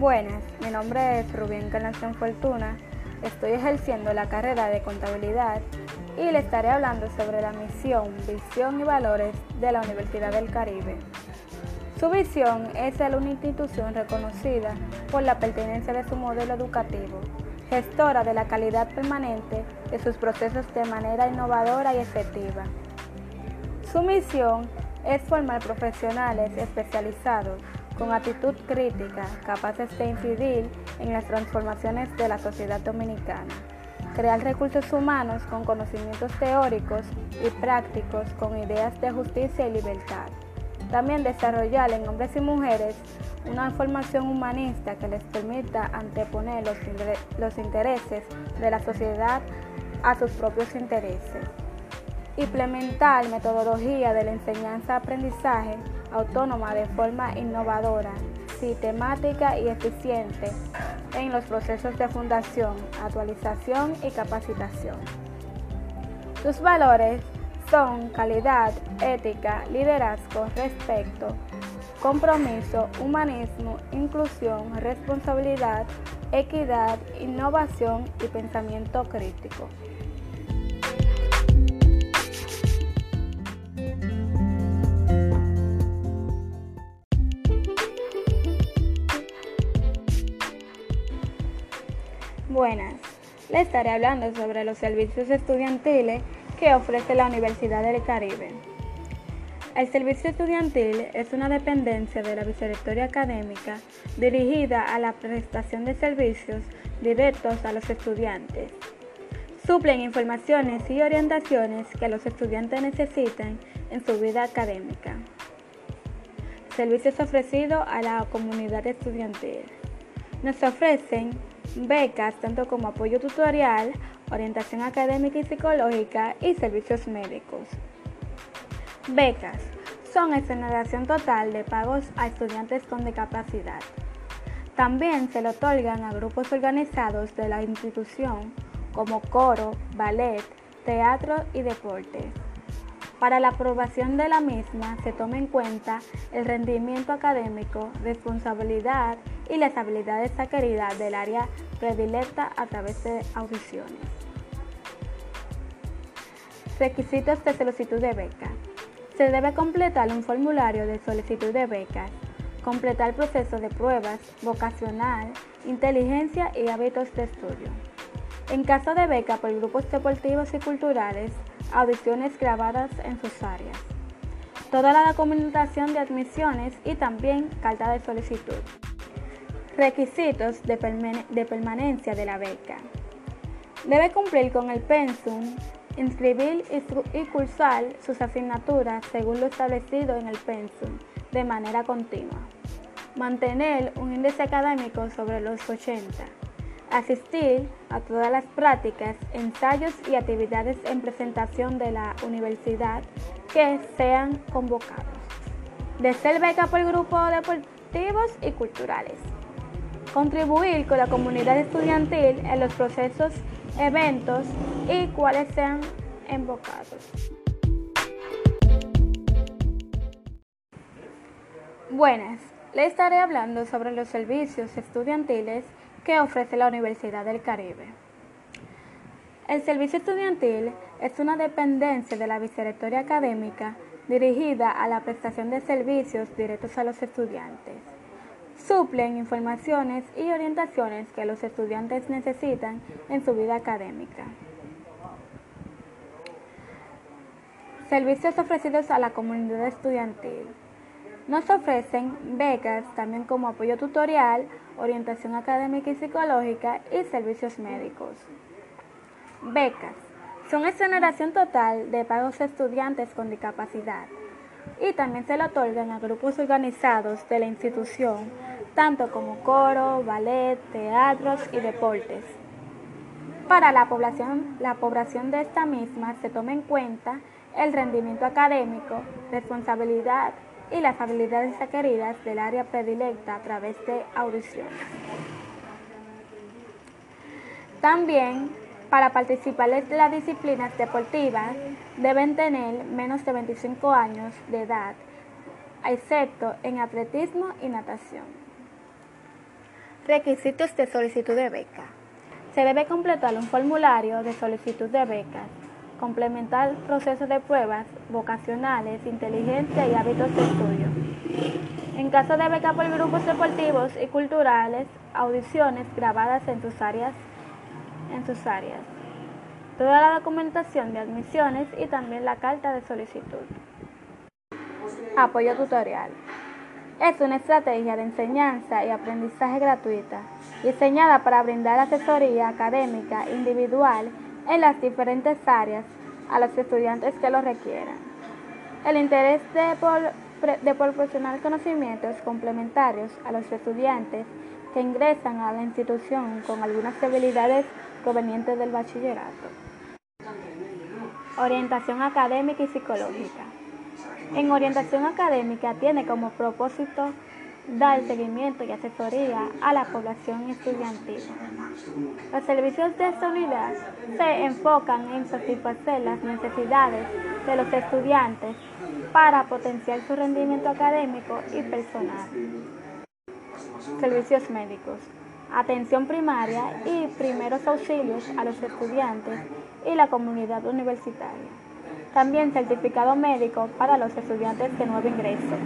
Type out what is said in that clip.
Buenas, mi nombre es Rubén Encarnación Fortuna, estoy ejerciendo la carrera de contabilidad y le estaré hablando sobre la misión, visión y valores de la Universidad del Caribe. Su visión es ser una institución reconocida por la pertenencia de su modelo educativo, gestora de la calidad permanente de sus procesos de manera innovadora y efectiva. Su misión es formar profesionales especializados con actitud crítica, capaces de incidir en las transformaciones de la sociedad dominicana, crear recursos humanos con conocimientos teóricos y prácticos con ideas de justicia y libertad. También desarrollar en hombres y mujeres una formación humanista que les permita anteponer los, los intereses de la sociedad a sus propios intereses. Implementar metodología de la enseñanza-aprendizaje autónoma de forma innovadora, sistemática y eficiente en los procesos de fundación, actualización y capacitación. Sus valores son calidad, ética, liderazgo, respeto, compromiso, humanismo, inclusión, responsabilidad, equidad, innovación y pensamiento crítico. Buenas, le estaré hablando sobre los servicios estudiantiles que ofrece la Universidad del Caribe. El servicio estudiantil es una dependencia de la Vicerrectoría Académica dirigida a la prestación de servicios directos a los estudiantes. Suplen informaciones y orientaciones que los estudiantes necesitan en su vida académica. Servicios ofrecidos a la comunidad estudiantil. Nos ofrecen becas tanto como apoyo tutorial, orientación académica y psicológica y servicios médicos. Becas son exoneración total de pagos a estudiantes con discapacidad. También se le otorgan a grupos organizados de la institución como coro, ballet, teatro y deportes. Para la aprobación de la misma se toma en cuenta el rendimiento académico, responsabilidad y las habilidades adquiridas del área predilecta a través de audiciones. Requisitos de solicitud de beca. Se debe completar un formulario de solicitud de becas, completar el proceso de pruebas vocacional, inteligencia y hábitos de estudio. En caso de beca por grupos deportivos y culturales, audiciones grabadas en sus áreas. Toda la documentación de admisiones y también carta de solicitud. Requisitos de, permanencia de la beca. Debe cumplir con el pensum, inscribir y cursar sus asignaturas según lo establecido en el pensum de manera continua. Mantener un índice académico sobre los 80 asistir a todas las prácticas, ensayos y actividades en presentación de la universidad que sean convocados. De ser beca por grupos deportivos y culturales. Contribuir con la comunidad estudiantil en los procesos, eventos y cuales sean invocados. Buenas, le estaré hablando sobre los servicios estudiantiles que ofrece la Universidad del Caribe. El servicio estudiantil es una dependencia de la Vicerrectoría Académica dirigida a la prestación de servicios directos a los estudiantes. Suplen informaciones y orientaciones que los estudiantes necesitan en su vida académica. Servicios ofrecidos a la comunidad estudiantil. Nos ofrecen becas también como apoyo tutorial, orientación académica y psicológica y servicios médicos. Becas. Son exoneración total de pagos a estudiantes con discapacidad y también se le otorgan a grupos organizados de la institución, tanto como coro, ballet, teatros y deportes. Para la población, la población de esta misma se toma en cuenta el rendimiento académico, responsabilidad y las habilidades requeridas del área predilecta a través de audiciones. También, para participar en las disciplinas deportivas, deben tener menos de 25 años de edad, excepto en atletismo y natación. Requisitos de solicitud de beca. Se debe completar un formulario de solicitud de becas, complementar procesos de pruebas vocacionales, inteligencia y hábitos de estudio. En caso de beca por grupos deportivos y culturales, audiciones grabadas en sus áreas, en sus áreas. Toda la documentación de admisiones y también la carta de solicitud. Apoyo tutorial. Es una estrategia de enseñanza y aprendizaje gratuita, diseñada para brindar asesoría académica individual en las diferentes áreas a los estudiantes que lo requieran. El interés de, proporcionar conocimientos complementarios a los estudiantes que ingresan a la institución con algunas habilidades provenientes del bachillerato. Orientación académica y psicológica. En orientación académica tiene como propósito dar seguimiento y asesoría a la población estudiantil. Los servicios de esta unidad se enfocan en satisfacer las necesidades de los estudiantes para potenciar su rendimiento académico y personal. Servicios médicos. Atención primaria y primeros auxilios a los estudiantes y la comunidad universitaria. También certificado médico para los estudiantes de nuevo ingreso.